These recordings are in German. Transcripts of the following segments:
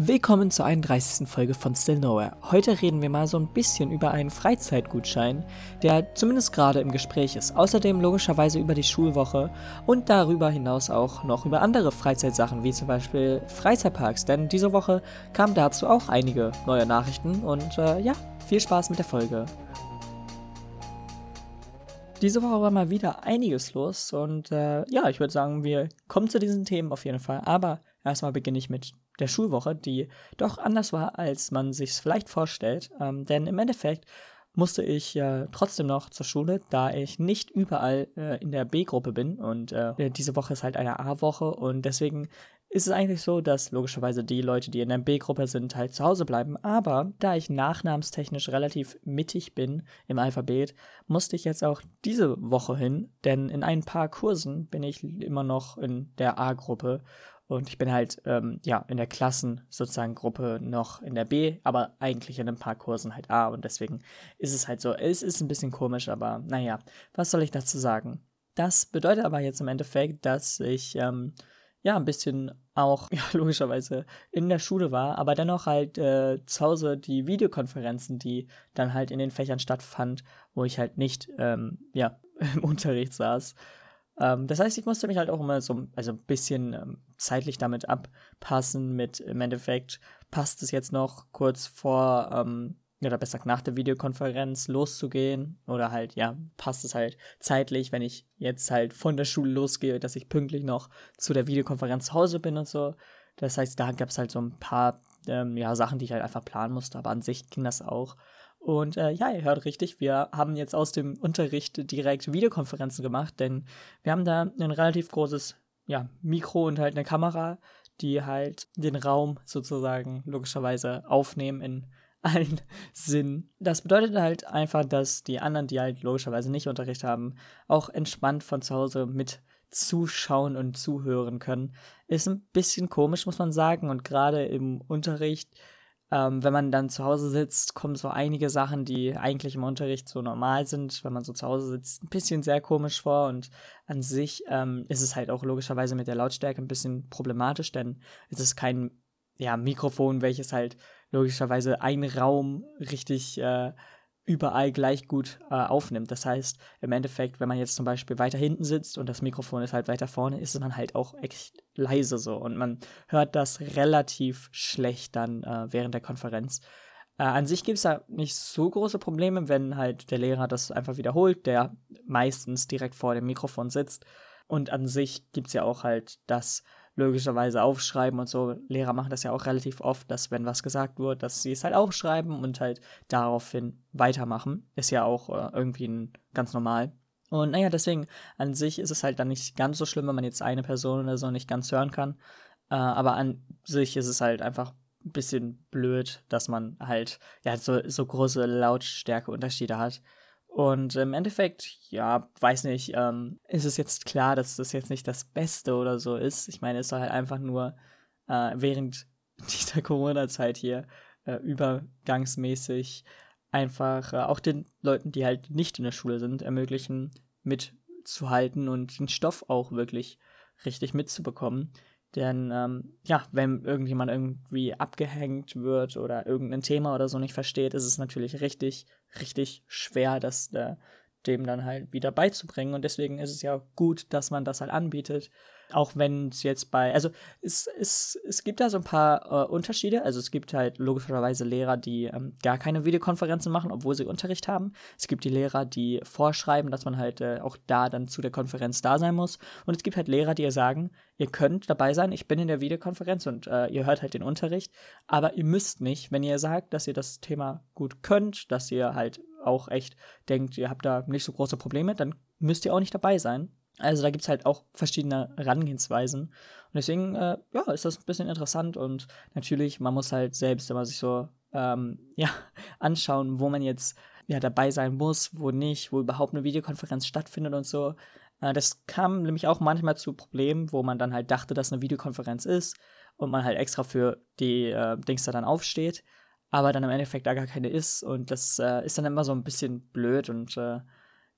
Willkommen zur 31. Folge von Still Nowhere. Heute reden wir mal so ein bisschen über einen Freizeitgutschein, der zumindest gerade im Gespräch ist. Außerdem logischerweise über die Schulwoche und darüber hinaus auch noch über andere Freizeitsachen, wie zum Beispiel Freizeitparks, denn diese Woche kamen dazu auch einige neue Nachrichten und äh, ja, viel Spaß mit der Folge. Diese Woche war mal wieder einiges los und äh, ja, ich würde sagen, wir kommen zu diesen Themen auf jeden Fall. Aber erstmal beginne ich mit der Schulwoche, die doch anders war, als man sich es vielleicht vorstellt. Ähm, denn im Endeffekt musste ich äh, trotzdem noch zur Schule, da ich nicht überall äh, in der B-Gruppe bin. Und äh, diese Woche ist halt eine A-Woche und deswegen ist es eigentlich so, dass logischerweise die Leute, die in der B-Gruppe sind, halt zu Hause bleiben. Aber da ich nachnamenstechnisch relativ mittig bin im Alphabet, musste ich jetzt auch diese Woche hin, denn in ein paar Kursen bin ich immer noch in der A-Gruppe und ich bin halt, ähm, ja, in der Klassen sozusagen Gruppe noch in der B, aber eigentlich in ein paar Kursen halt A. Und deswegen ist es halt so, es ist ein bisschen komisch, aber naja, was soll ich dazu sagen? Das bedeutet aber jetzt im Endeffekt, dass ich, ähm, ja, ein bisschen auch, ja, logischerweise in der Schule war, aber dennoch halt äh, zu Hause die Videokonferenzen, die dann halt in den Fächern stattfand, wo ich halt nicht, ähm, ja, im Unterricht saß, ähm, das heißt, ich musste mich halt auch immer so also ein bisschen ähm, zeitlich damit abpassen, mit im Endeffekt passt es jetzt noch kurz vor, ähm, oder besser nach der Videokonferenz loszugehen oder halt, ja, passt es halt zeitlich, wenn ich jetzt halt von der Schule losgehe, dass ich pünktlich noch zu der Videokonferenz zu Hause bin und so. Das heißt, da gab es halt so ein paar ähm, ja, Sachen, die ich halt einfach planen musste, aber an sich ging das auch. Und äh, ja, ihr hört richtig, wir haben jetzt aus dem Unterricht direkt Videokonferenzen gemacht, denn wir haben da ein relativ großes ja, Mikro und halt eine Kamera, die halt den Raum sozusagen logischerweise aufnehmen in allen Sinnen. Das bedeutet halt einfach, dass die anderen, die halt logischerweise nicht Unterricht haben, auch entspannt von zu Hause mit zuschauen und zuhören können. Ist ein bisschen komisch, muss man sagen. Und gerade im Unterricht ähm, wenn man dann zu Hause sitzt, kommen so einige Sachen, die eigentlich im Unterricht so normal sind, wenn man so zu Hause sitzt, ein bisschen sehr komisch vor. Und an sich ähm, ist es halt auch logischerweise mit der Lautstärke ein bisschen problematisch, denn es ist kein ja, Mikrofon, welches halt logischerweise einen Raum richtig äh, überall gleich gut äh, aufnimmt. Das heißt, im Endeffekt, wenn man jetzt zum Beispiel weiter hinten sitzt und das Mikrofon ist halt weiter vorne, ist man halt auch echt leise so und man hört das relativ schlecht dann äh, während der Konferenz. Äh, an sich gibt es da nicht so große Probleme, wenn halt der Lehrer das einfach wiederholt, der meistens direkt vor dem Mikrofon sitzt. Und an sich gibt es ja auch halt das logischerweise aufschreiben und so. Lehrer machen das ja auch relativ oft, dass wenn was gesagt wird, dass sie es halt aufschreiben und halt daraufhin weitermachen. Ist ja auch äh, irgendwie ein, ganz normal. Und naja, deswegen an sich ist es halt dann nicht ganz so schlimm, wenn man jetzt eine Person oder so nicht ganz hören kann. Äh, aber an sich ist es halt einfach ein bisschen blöd, dass man halt ja so, so große Lautstärkeunterschiede hat. Und im Endeffekt, ja, weiß nicht, ähm, ist es jetzt klar, dass das jetzt nicht das Beste oder so ist. Ich meine, es soll halt einfach nur äh, während dieser Corona-Zeit hier äh, übergangsmäßig einfach äh, auch den Leuten, die halt nicht in der Schule sind, ermöglichen, mitzuhalten und den Stoff auch wirklich richtig mitzubekommen. Denn ähm, ja, wenn irgendjemand irgendwie abgehängt wird oder irgendein Thema oder so nicht versteht, ist es natürlich richtig, richtig schwer, das äh, dem dann halt wieder beizubringen. Und deswegen ist es ja gut, dass man das halt anbietet. Auch wenn es jetzt bei, also es, es, es gibt da so ein paar äh, Unterschiede. Also es gibt halt logischerweise Lehrer, die ähm, gar keine Videokonferenzen machen, obwohl sie Unterricht haben. Es gibt die Lehrer, die vorschreiben, dass man halt äh, auch da dann zu der Konferenz da sein muss. Und es gibt halt Lehrer, die sagen, ihr könnt dabei sein, ich bin in der Videokonferenz und äh, ihr hört halt den Unterricht, aber ihr müsst nicht, wenn ihr sagt, dass ihr das Thema gut könnt, dass ihr halt auch echt denkt, ihr habt da nicht so große Probleme, dann müsst ihr auch nicht dabei sein. Also da gibt es halt auch verschiedene Herangehensweisen. Und deswegen, äh, ja, ist das ein bisschen interessant und natürlich, man muss halt selbst immer sich so, ähm, ja, anschauen, wo man jetzt ja dabei sein muss, wo nicht, wo überhaupt eine Videokonferenz stattfindet und so. Äh, das kam nämlich auch manchmal zu Problemen, wo man dann halt dachte, dass eine Videokonferenz ist und man halt extra für die äh, Dings da dann aufsteht aber dann im Endeffekt da gar keine ist. Und das äh, ist dann immer so ein bisschen blöd und äh,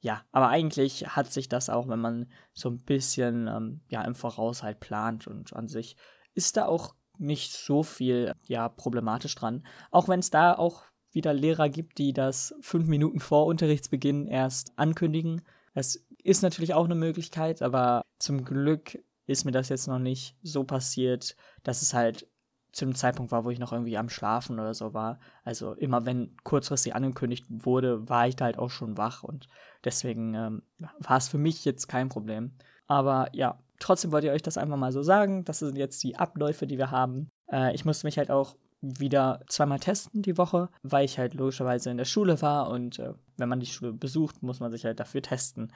ja, aber eigentlich hat sich das auch, wenn man so ein bisschen ähm, ja im Voraus halt plant und an sich ist da auch nicht so viel ja problematisch dran. Auch wenn es da auch wieder Lehrer gibt, die das fünf Minuten vor Unterrichtsbeginn erst ankündigen. Das ist natürlich auch eine Möglichkeit, aber zum Glück ist mir das jetzt noch nicht so passiert, dass es halt zu einem Zeitpunkt war, wo ich noch irgendwie am Schlafen oder so war. Also immer wenn kurzfristig angekündigt wurde, war ich da halt auch schon wach und deswegen ähm, war es für mich jetzt kein Problem. Aber ja, trotzdem wollte ich euch das einfach mal so sagen. Das sind jetzt die Abläufe, die wir haben. Äh, ich musste mich halt auch wieder zweimal testen die Woche, weil ich halt logischerweise in der Schule war und äh, wenn man die Schule besucht, muss man sich halt dafür testen.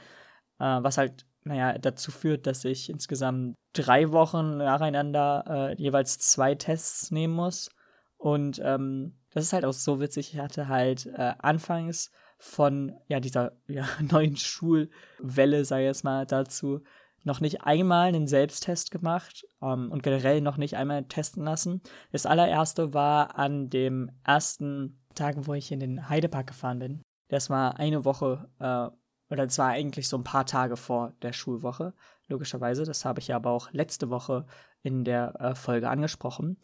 Äh, was halt, naja, dazu führt, dass ich insgesamt drei Wochen nacheinander äh, jeweils zwei Tests nehmen muss. Und ähm, das ist halt auch so witzig. Ich hatte halt äh, anfangs von ja, dieser ja, neuen Schulwelle, sei es mal dazu, noch nicht einmal einen Selbsttest gemacht ähm, und generell noch nicht einmal testen lassen. Das allererste war an dem ersten Tag, wo ich in den Heidepark gefahren bin. Das war eine Woche äh, oder zwar eigentlich so ein paar Tage vor der Schulwoche, logischerweise. Das habe ich ja aber auch letzte Woche in der äh, Folge angesprochen.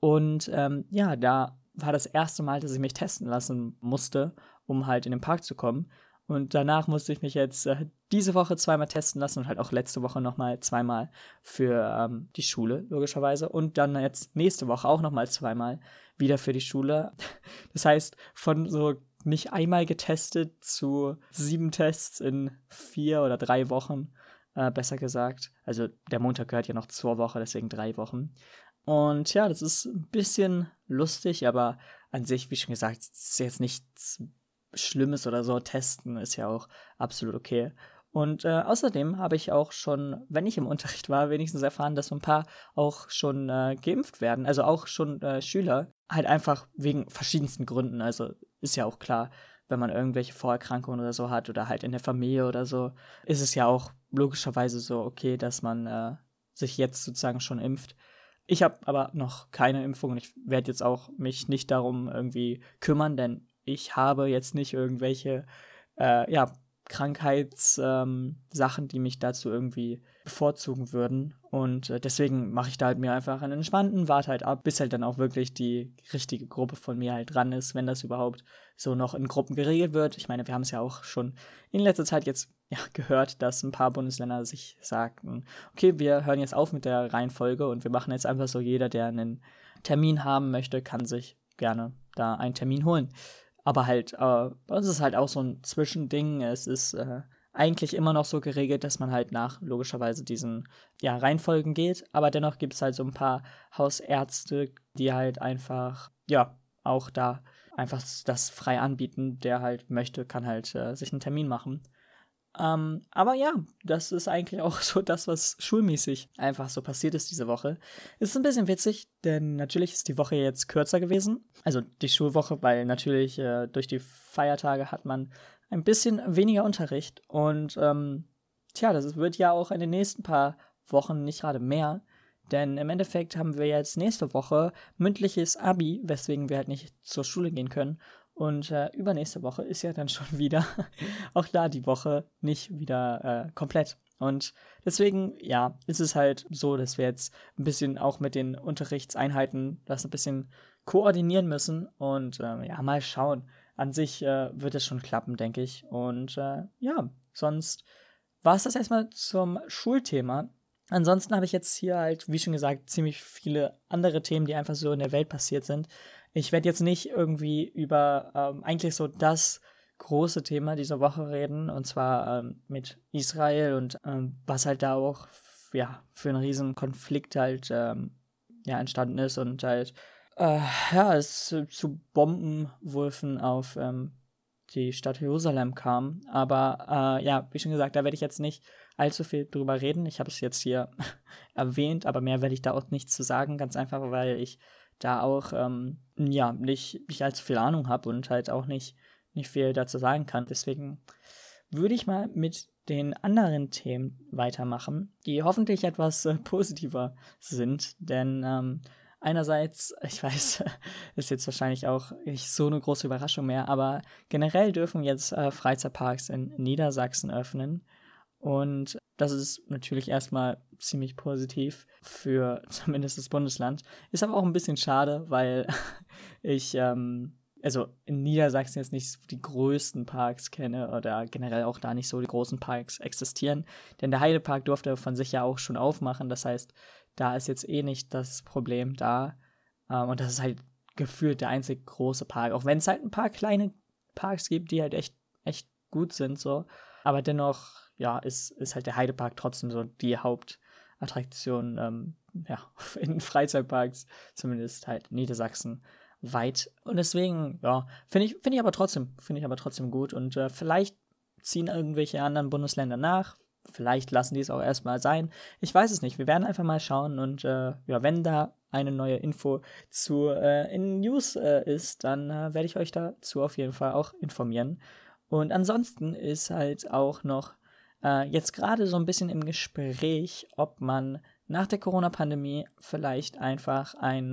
Und ähm, ja, da war das erste Mal, dass ich mich testen lassen musste, um halt in den Park zu kommen. Und danach musste ich mich jetzt äh, diese Woche zweimal testen lassen und halt auch letzte Woche nochmal zweimal für ähm, die Schule, logischerweise. Und dann jetzt nächste Woche auch nochmal zweimal wieder für die Schule. Das heißt, von so nicht einmal getestet zu sieben Tests in vier oder drei Wochen, äh, besser gesagt. Also der Montag gehört ja noch zur Woche, deswegen drei Wochen. Und ja, das ist ein bisschen lustig, aber an sich, wie schon gesagt, ist jetzt nichts Schlimmes oder so. Testen ist ja auch absolut okay. Und äh, außerdem habe ich auch schon, wenn ich im Unterricht war, wenigstens erfahren, dass so ein paar auch schon äh, geimpft werden. Also auch schon äh, Schüler. Halt einfach wegen verschiedensten Gründen. Also ist ja auch klar, wenn man irgendwelche Vorerkrankungen oder so hat oder halt in der Familie oder so, ist es ja auch logischerweise so okay, dass man äh, sich jetzt sozusagen schon impft. Ich habe aber noch keine Impfung und ich werde jetzt auch mich nicht darum irgendwie kümmern, denn ich habe jetzt nicht irgendwelche äh, ja, Krankheitssachen, ähm, die mich dazu irgendwie bevorzugen würden. Und äh, deswegen mache ich da halt mir einfach einen entspannten, warte halt ab, bis halt dann auch wirklich die richtige Gruppe von mir halt dran ist, wenn das überhaupt so noch in Gruppen geregelt wird. Ich meine, wir haben es ja auch schon in letzter Zeit jetzt ja, gehört, dass ein paar Bundesländer sich sagten, okay, wir hören jetzt auf mit der Reihenfolge und wir machen jetzt einfach so, jeder, der einen Termin haben möchte, kann sich gerne da einen Termin holen. Aber halt, äh, uns ist halt auch so ein Zwischending. Es ist äh, eigentlich immer noch so geregelt, dass man halt nach logischerweise diesen ja, Reihenfolgen geht. Aber dennoch gibt es halt so ein paar Hausärzte, die halt einfach, ja, auch da einfach das frei anbieten. Der halt möchte, kann halt äh, sich einen Termin machen. Ähm, aber ja, das ist eigentlich auch so das, was schulmäßig einfach so passiert ist diese Woche. Ist ein bisschen witzig, denn natürlich ist die Woche jetzt kürzer gewesen. Also die Schulwoche, weil natürlich äh, durch die Feiertage hat man ein bisschen weniger Unterricht. Und ähm, tja, das wird ja auch in den nächsten paar Wochen nicht gerade mehr. Denn im Endeffekt haben wir jetzt nächste Woche mündliches Abi, weswegen wir halt nicht zur Schule gehen können. Und äh, übernächste Woche ist ja dann schon wieder, auch da die Woche nicht wieder äh, komplett. Und deswegen, ja, ist es halt so, dass wir jetzt ein bisschen auch mit den Unterrichtseinheiten das ein bisschen koordinieren müssen und äh, ja, mal schauen. An sich äh, wird es schon klappen, denke ich. Und äh, ja, sonst war es das erstmal zum Schulthema. Ansonsten habe ich jetzt hier halt, wie schon gesagt, ziemlich viele andere Themen, die einfach so in der Welt passiert sind. Ich werde jetzt nicht irgendwie über ähm, eigentlich so das große Thema dieser Woche reden, und zwar ähm, mit Israel und ähm, was halt da auch ja, für einen riesen Konflikt halt ähm, ja, entstanden ist und halt äh, ja, es zu Bombenwürfen auf ähm, die Stadt Jerusalem kam. Aber äh, ja, wie schon gesagt, da werde ich jetzt nicht allzu viel drüber reden. Ich habe es jetzt hier erwähnt, aber mehr werde ich da auch nichts zu sagen, ganz einfach, weil ich da auch ähm, ja nicht, nicht allzu viel Ahnung habe und halt auch nicht, nicht viel dazu sagen kann. Deswegen würde ich mal mit den anderen Themen weitermachen, die hoffentlich etwas äh, positiver sind. Denn ähm, einerseits, ich weiß, ist jetzt wahrscheinlich auch nicht so eine große Überraschung mehr, aber generell dürfen jetzt äh, Freizeitparks in Niedersachsen öffnen. Und das ist natürlich erstmal ziemlich positiv für zumindest das Bundesland. Ist aber auch ein bisschen schade, weil ich, ähm, also in Niedersachsen jetzt nicht die größten Parks kenne oder generell auch da nicht so die großen Parks existieren. Denn der Heidepark durfte von sich ja auch schon aufmachen. Das heißt, da ist jetzt eh nicht das Problem da. Ähm, und das ist halt gefühlt der einzig große Park. Auch wenn es halt ein paar kleine Parks gibt, die halt echt, echt gut sind, so. Aber dennoch, ja, ist, ist halt der Heidepark trotzdem so die Hauptattraktion, ähm, ja, in Freizeitparks, zumindest halt Niedersachsen weit. Und deswegen, ja, finde ich, finde ich aber trotzdem, finde ich aber trotzdem gut. Und äh, vielleicht ziehen irgendwelche anderen Bundesländer nach. Vielleicht lassen die es auch erstmal sein. Ich weiß es nicht. Wir werden einfach mal schauen. Und äh, ja, wenn da eine neue Info zu äh, in News äh, ist, dann äh, werde ich euch dazu auf jeden Fall auch informieren. Und ansonsten ist halt auch noch äh, jetzt gerade so ein bisschen im Gespräch, ob man nach der Corona-Pandemie vielleicht einfach einen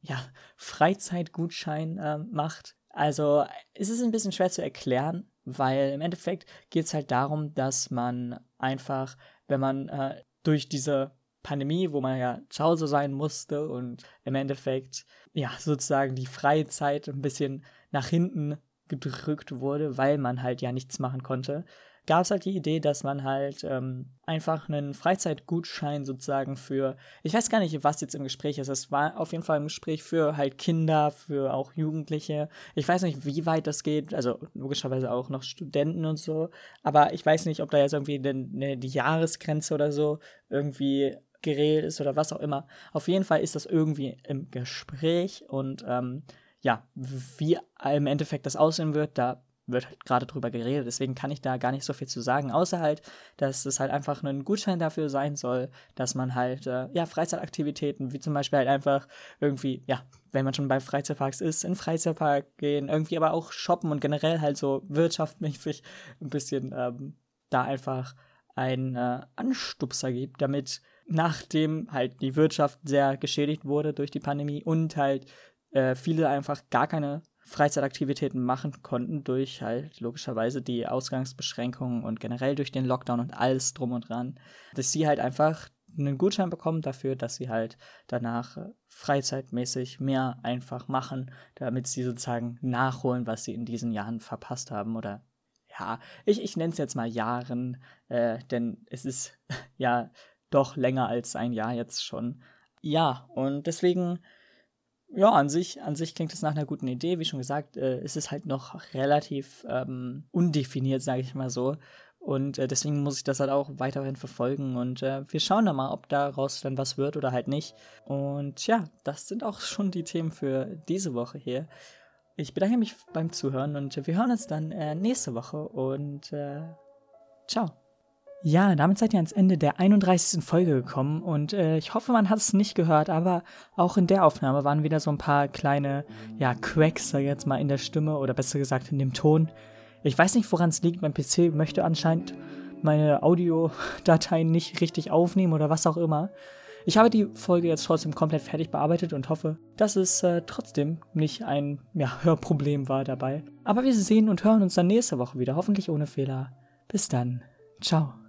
ja, Freizeitgutschein äh, macht. Also es ist ein bisschen schwer zu erklären, weil im Endeffekt geht es halt darum, dass man einfach, wenn man äh, durch diese Pandemie, wo man ja zu Hause sein musste und im Endeffekt ja sozusagen die freie Zeit ein bisschen nach hinten gedrückt wurde, weil man halt ja nichts machen konnte, gab es halt die Idee, dass man halt ähm, einfach einen Freizeitgutschein sozusagen für, ich weiß gar nicht, was jetzt im Gespräch ist. Es war auf jeden Fall im Gespräch für halt Kinder, für auch Jugendliche. Ich weiß nicht, wie weit das geht, also logischerweise auch noch Studenten und so. Aber ich weiß nicht, ob da jetzt irgendwie eine, die Jahresgrenze oder so irgendwie geregelt ist oder was auch immer. Auf jeden Fall ist das irgendwie im Gespräch und ähm, ja, wie im Endeffekt das aussehen wird, da wird halt gerade drüber geredet, deswegen kann ich da gar nicht so viel zu sagen, außer halt, dass es halt einfach ein Gutschein dafür sein soll, dass man halt, äh, ja, Freizeitaktivitäten, wie zum Beispiel halt einfach irgendwie, ja, wenn man schon bei Freizeitparks ist, in Freizeitpark gehen, irgendwie aber auch shoppen und generell halt so wirtschaftmäßig ein bisschen ähm, da einfach einen äh, Anstupser gibt, damit nachdem halt die Wirtschaft sehr geschädigt wurde durch die Pandemie und halt äh, viele einfach gar keine Freizeitaktivitäten machen konnten durch halt logischerweise die Ausgangsbeschränkungen und generell durch den Lockdown und alles drum und dran, dass sie halt einfach einen Gutschein bekommen dafür, dass sie halt danach freizeitmäßig mehr einfach machen, damit sie sozusagen nachholen, was sie in diesen Jahren verpasst haben oder ja, ich, ich nenne es jetzt mal Jahren, äh, denn es ist ja doch länger als ein Jahr jetzt schon. Ja, und deswegen ja, an sich, an sich klingt es nach einer guten Idee. Wie schon gesagt, äh, ist es halt noch relativ ähm, undefiniert, sage ich mal so. Und äh, deswegen muss ich das halt auch weiterhin verfolgen. Und äh, wir schauen dann mal, ob daraus dann was wird oder halt nicht. Und ja, das sind auch schon die Themen für diese Woche hier. Ich bedanke mich beim Zuhören und wir hören uns dann äh, nächste Woche. Und äh, ciao. Ja, damit seid ihr ans Ende der 31. Folge gekommen und äh, ich hoffe, man hat es nicht gehört, aber auch in der Aufnahme waren wieder so ein paar kleine, ja, Cracks, sag ich jetzt mal, in der Stimme oder besser gesagt in dem Ton. Ich weiß nicht, woran es liegt. Mein PC möchte anscheinend meine Audiodateien nicht richtig aufnehmen oder was auch immer. Ich habe die Folge jetzt trotzdem komplett fertig bearbeitet und hoffe, dass es äh, trotzdem nicht ein ja, Hörproblem war dabei. Aber wir sehen und hören uns dann nächste Woche wieder, hoffentlich ohne Fehler. Bis dann. Ciao.